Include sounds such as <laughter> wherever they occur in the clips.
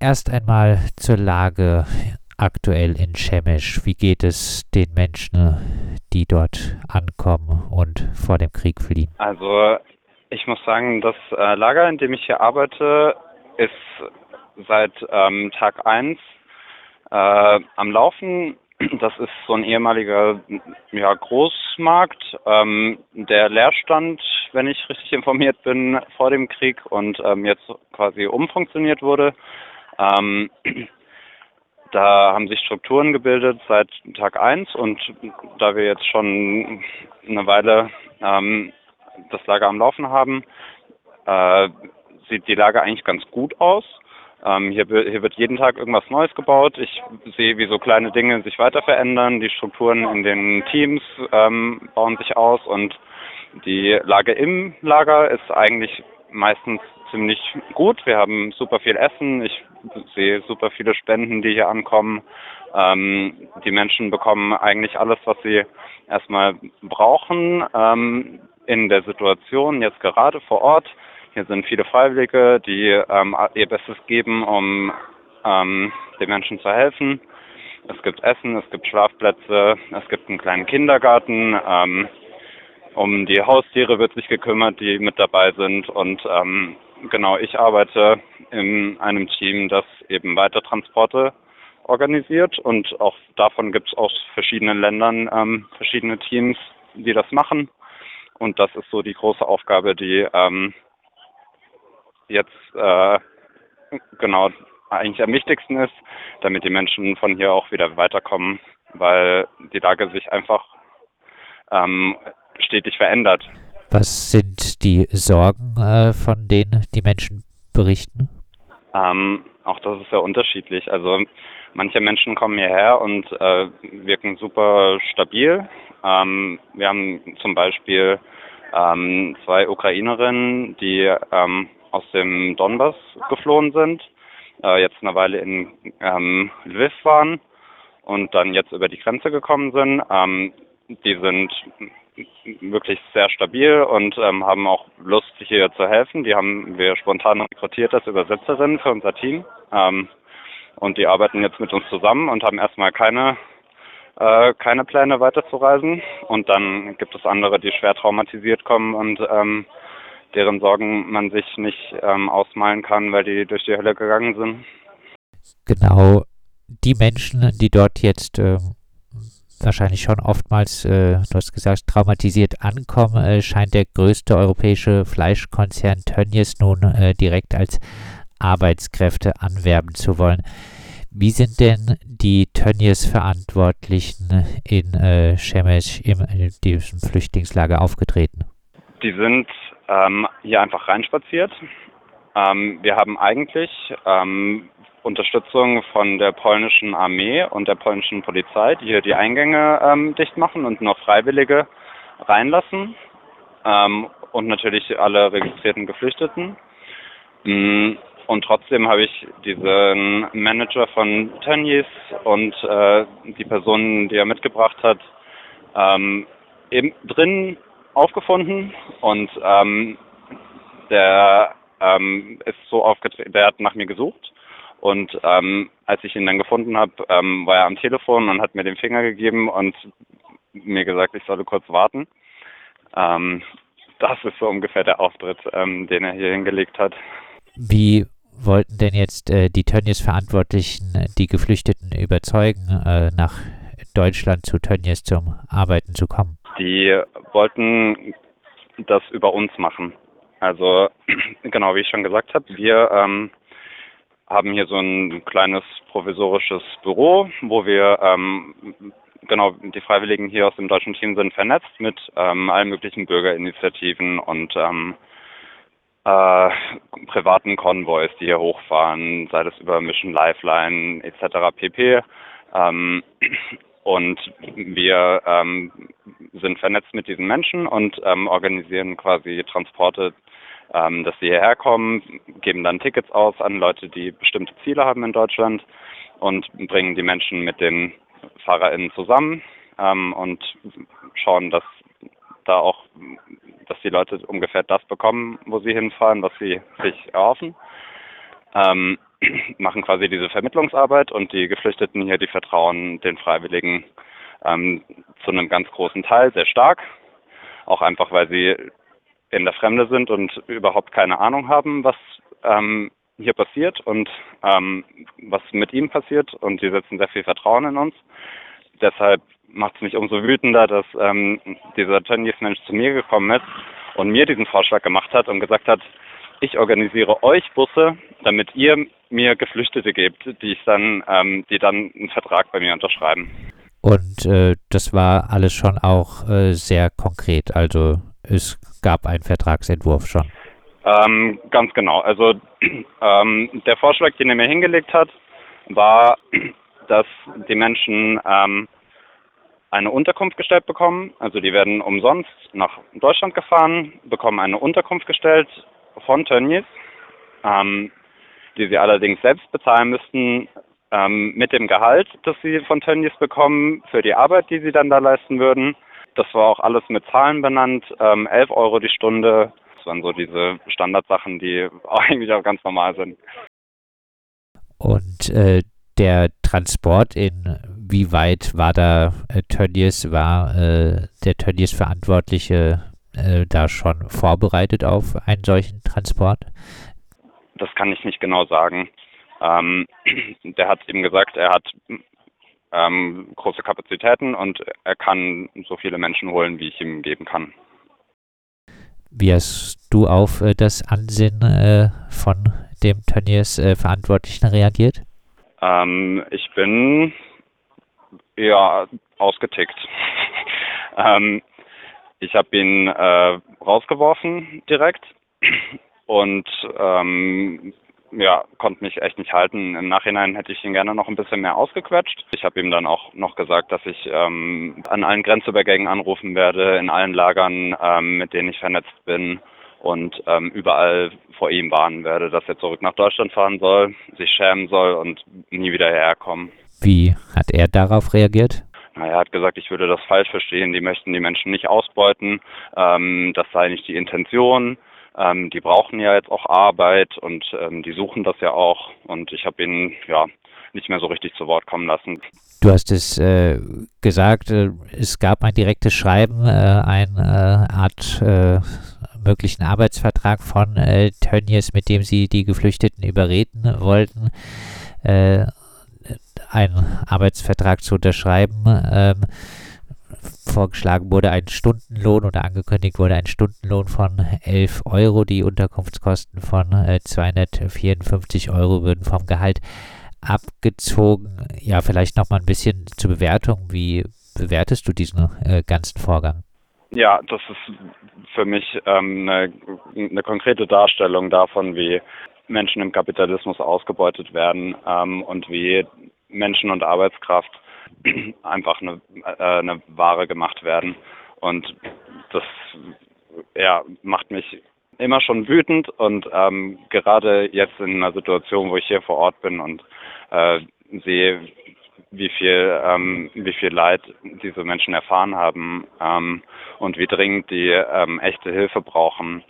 erst einmal zur Lage aktuell in Chemisch. Wie geht es den Menschen, die dort ankommen und vor dem Krieg fliehen? Also ich muss sagen, das äh, Lager, in dem ich hier arbeite, ist seit ähm, Tag 1 äh, am Laufen. Das ist so ein ehemaliger ja, Großmarkt, ähm, der Leerstand, wenn ich richtig informiert bin, vor dem Krieg und ähm, jetzt quasi umfunktioniert wurde. Ähm, <clears throat> da haben sich Strukturen gebildet seit Tag 1 und da wir jetzt schon eine Weile ähm, das Lager am Laufen haben, äh, sieht die Lage eigentlich ganz gut aus. Ähm, hier, hier, wird jeden Tag irgendwas Neues gebaut. Ich sehe, wie so kleine Dinge sich weiter verändern. Die Strukturen in den Teams ähm, bauen sich aus und die Lage im Lager ist eigentlich meistens ziemlich gut. Wir haben super viel Essen. Ich sehe super viele Spenden, die hier ankommen. Ähm, die Menschen bekommen eigentlich alles, was sie erstmal brauchen ähm, in der Situation, jetzt gerade vor Ort. Hier sind viele Freiwillige, die ähm, ihr Bestes geben, um ähm, den Menschen zu helfen. Es gibt Essen, es gibt Schlafplätze, es gibt einen kleinen Kindergarten. Ähm, um die Haustiere wird sich gekümmert, die mit dabei sind. Und ähm, genau, ich arbeite in einem Team, das eben Weitertransporte organisiert. Und auch davon gibt es aus verschiedenen Ländern ähm, verschiedene Teams, die das machen. Und das ist so die große Aufgabe, die ähm, jetzt äh, genau eigentlich am wichtigsten ist, damit die Menschen von hier auch wieder weiterkommen, weil die Lage sich einfach ähm, stetig verändert. Was sind die Sorgen, äh, von denen die Menschen berichten? Ähm, auch das ist sehr unterschiedlich. Also manche Menschen kommen hierher und äh, wirken super stabil. Ähm, wir haben zum Beispiel ähm, zwei Ukrainerinnen, die ähm, aus dem Donbass geflohen sind, äh, jetzt eine Weile in ähm, Lviv waren und dann jetzt über die Grenze gekommen sind. Ähm, die sind wirklich sehr stabil und ähm, haben auch Lust, hier zu helfen. Die haben wir spontan rekrutiert als Übersetzerin für unser Team. Ähm, und die arbeiten jetzt mit uns zusammen und haben erstmal keine, äh, keine Pläne weiterzureisen. Und dann gibt es andere, die schwer traumatisiert kommen und ähm, deren Sorgen man sich nicht ähm, ausmalen kann, weil die durch die Hölle gegangen sind. Genau, die Menschen, die dort jetzt äh, wahrscheinlich schon oftmals, äh, du hast gesagt, traumatisiert ankommen, äh, scheint der größte europäische Fleischkonzern Tönnies nun äh, direkt als Arbeitskräfte anwerben zu wollen. Wie sind denn die Tönnies-Verantwortlichen in äh, Shemesh in diesem Flüchtlingslager aufgetreten? Die sind ähm, hier einfach reinspaziert. Ähm, wir haben eigentlich ähm, Unterstützung von der polnischen Armee und der polnischen Polizei, die hier die Eingänge ähm, dicht machen und nur Freiwillige reinlassen. Ähm, und natürlich alle registrierten Geflüchteten. Mm, und trotzdem habe ich diesen Manager von Tönnies und äh, die Personen, die er mitgebracht hat, ähm, eben drin aufgefunden und ähm, der ähm, ist so aufgetreten, der hat nach mir gesucht und ähm, als ich ihn dann gefunden habe, ähm, war er am Telefon und hat mir den Finger gegeben und mir gesagt, ich solle kurz warten. Ähm, das ist so ungefähr der Auftritt, ähm, den er hier hingelegt hat. Wie wollten denn jetzt äh, die Tönnies-Verantwortlichen äh, die Geflüchteten überzeugen, äh, nach Deutschland zu Tönnies zum Arbeiten zu kommen? Die wollten das über uns machen. Also <clears throat> genau wie ich schon gesagt habe, wir ähm, haben hier so ein kleines provisorisches Büro, wo wir ähm, genau die Freiwilligen hier aus dem deutschen Team sind vernetzt mit ähm, allen möglichen Bürgerinitiativen und ähm, äh, privaten Konvois, die hier hochfahren, sei das über Mission Lifeline etc. pp. Ähm, und wir ähm, sind vernetzt mit diesen Menschen und ähm, organisieren quasi Transporte ähm, dass sie hierher kommen, geben dann Tickets aus an Leute, die bestimmte Ziele haben in Deutschland und bringen die Menschen mit den FahrerInnen zusammen ähm, und schauen, dass da auch, dass die Leute ungefähr das bekommen, wo sie hinfahren, was sie sich erhoffen. Ähm, <clears throat> machen quasi diese Vermittlungsarbeit und die Geflüchteten hier, die vertrauen den Freiwilligen ähm, zu einem ganz großen Teil sehr stark. Auch einfach, weil sie in der Fremde sind und überhaupt keine Ahnung haben, was ähm, hier passiert und ähm, was mit ihm passiert und die setzen sehr viel Vertrauen in uns. Deshalb macht es mich umso wütender, dass ähm, dieser Tönnies-Mensch zu mir gekommen ist und mir diesen Vorschlag gemacht hat und gesagt hat, ich organisiere euch Busse, damit ihr mir Geflüchtete gebt, die ich dann, ähm, die dann einen Vertrag bei mir unterschreiben. Und äh, das war alles schon auch äh, sehr konkret. Also es gab einen Vertragsentwurf schon. Ähm, ganz genau. Also <clears throat> ähm, der Vorschlag, den er mir hingelegt hat, war, <clears throat> dass die Menschen ähm, eine Unterkunft gestellt bekommen. Also die werden umsonst nach Deutschland gefahren, bekommen eine Unterkunft gestellt von Tönnies, ähm, die sie allerdings selbst bezahlen müssten ähm, mit dem Gehalt, das sie von Tönnies bekommen, für die Arbeit, die sie dann da leisten würden. Das war auch alles mit Zahlen benannt, ähm, 11 Euro die Stunde. Das waren so diese Standardsachen, die <laughs> eigentlich auch ganz normal sind. Und äh, der Transport, inwieweit war da äh, Tönnies, war äh, der Tönnies Verantwortliche äh, da schon vorbereitet auf einen solchen Transport? Das kann ich nicht genau sagen. Ähm, <clears throat> der hat eben gesagt, er hat ähm, große Kapazitäten und er kann so viele Menschen holen, wie ich ihm geben kann. Wie hast du auf äh, das Ansinnen äh, von dem Tönnies äh, Verantwortlichen reagiert? Ähm, ich bin ja ausgetickt. <laughs> ähm, ich habe ihn äh, rausgeworfen direkt und ähm, ja, konnte mich echt nicht halten. Im Nachhinein hätte ich ihn gerne noch ein bisschen mehr ausgequetscht. Ich habe ihm dann auch noch gesagt, dass ich ähm, an allen Grenzübergängen anrufen werde, in allen Lagern, ähm, mit denen ich vernetzt bin und ähm, überall vor ihm warnen werde, dass er zurück nach Deutschland fahren soll, sich schämen soll und nie wieder herkommen. Wie hat er darauf reagiert? Na, er hat gesagt, ich würde das falsch verstehen. Die möchten die Menschen nicht ausbeuten. Ähm, das sei nicht die Intention. Ähm, die brauchen ja jetzt auch Arbeit und ähm, die suchen das ja auch. Und ich habe ihn ja nicht mehr so richtig zu Wort kommen lassen. Du hast es äh, gesagt, äh, es gab ein direktes Schreiben, äh, eine äh, Art äh, möglichen Arbeitsvertrag von äh, Tönnies, mit dem sie die Geflüchteten überreden wollten, äh, einen Arbeitsvertrag zu unterschreiben. Vorgeschlagen wurde ein Stundenlohn oder angekündigt wurde ein Stundenlohn von 11 Euro. Die Unterkunftskosten von äh, 254 Euro würden vom Gehalt abgezogen. Ja, vielleicht noch mal ein bisschen zur Bewertung. Wie bewertest du diesen äh, ganzen Vorgang? Ja, das ist für mich ähm, eine, eine konkrete Darstellung davon, wie Menschen im Kapitalismus ausgebeutet werden ähm, und wie Menschen und Arbeitskraft <clears throat> einfach eine, äh, eine Ware gemacht werden. Und das ja, macht mich immer schon wütend und ähm, gerade jetzt in einer Situation, wo ich hier vor Ort bin und äh, sehe, wie viel, ähm, wie viel Leid diese Menschen erfahren haben ähm, und wie dringend die ähm, echte Hilfe brauchen,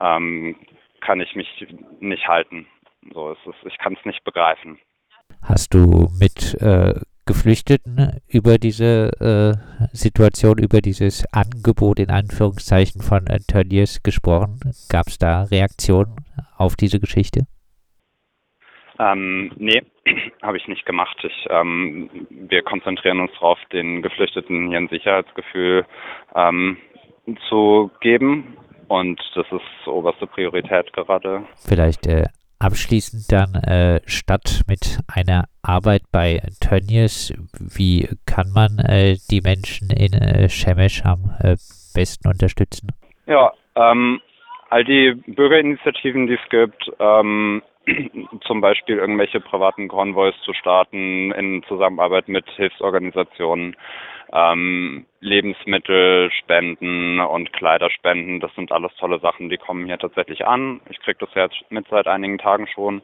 ähm, kann ich mich nicht halten. So ist es. Ich kann es nicht begreifen. Hast du mit äh, Geflüchteten über diese äh, Situation, über dieses Angebot in Anführungszeichen von Tönnies gesprochen? Gab es da Reaktionen auf diese Geschichte? Ähm, nee, <clears throat> habe ich nicht gemacht. Ich, ähm, wir konzentrieren uns darauf, den Geflüchteten hier ein Sicherheitsgefühl ähm, zu geben. Und das ist oberste Priorität gerade. Vielleicht äh, abschließend dann äh, statt mit einer Arbeit bei Tönnies, wie kann man äh, die Menschen in äh, Shemesh am äh, besten unterstützen? Ja, ähm, all die Bürgerinitiativen, die es gibt, ähm, <clears throat> zum Beispiel irgendwelche privaten Konvois zu starten in Zusammenarbeit mit Hilfsorganisationen, ähm, Lebensmittel spenden und Kleider spenden. Das sind alles tolle Sachen, die kommen hier tatsächlich an. Ich kriege das jetzt mit seit einigen Tagen schon.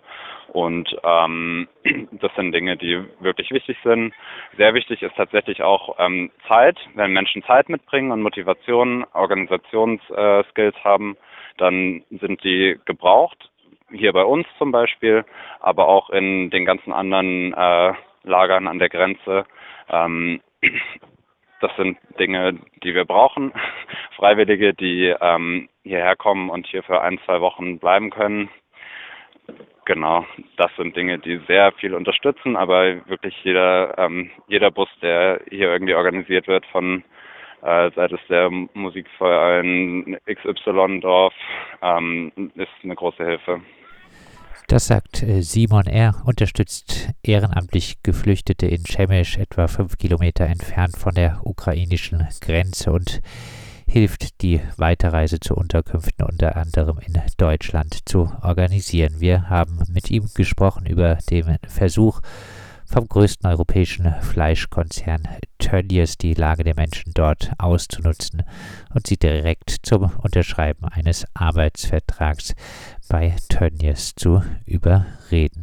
Und ähm, <clears throat> das sind Dinge, die wirklich wichtig sind. Sehr wichtig ist tatsächlich auch ähm, Zeit. Wenn Menschen Zeit mitbringen und Motivation, Organisationsskills äh, haben, dann sind die gebraucht hier bei uns zum Beispiel, aber auch in den ganzen anderen äh, Lagern an der Grenze. Ähm, <clears throat> das sind Dinge, die wir brauchen. <laughs> Freiwillige, die ähm, hierher kommen und hier für ein, zwei Wochen bleiben können. Genau, das sind Dinge, die sehr viel unterstützen, aber wirklich jeder, ähm, jeder Bus, der hier irgendwie organisiert wird von äh, seit es der Musikverein XY-Dorf ähm, ist eine große Hilfe. Das sagt äh, Simon R., unterstützt ehrenamtlich Geflüchtete in Chemisch, etwa fünf Kilometer entfernt von der ukrainischen Grenze und hilft, die Weiterreise zu Unterkünften unter anderem in Deutschland zu organisieren. Wir haben mit ihm gesprochen über den Versuch, vom größten europäischen Fleischkonzern Tönnies die Lage der Menschen dort auszunutzen und sie direkt zum Unterschreiben eines Arbeitsvertrags bei Tönnies zu überreden.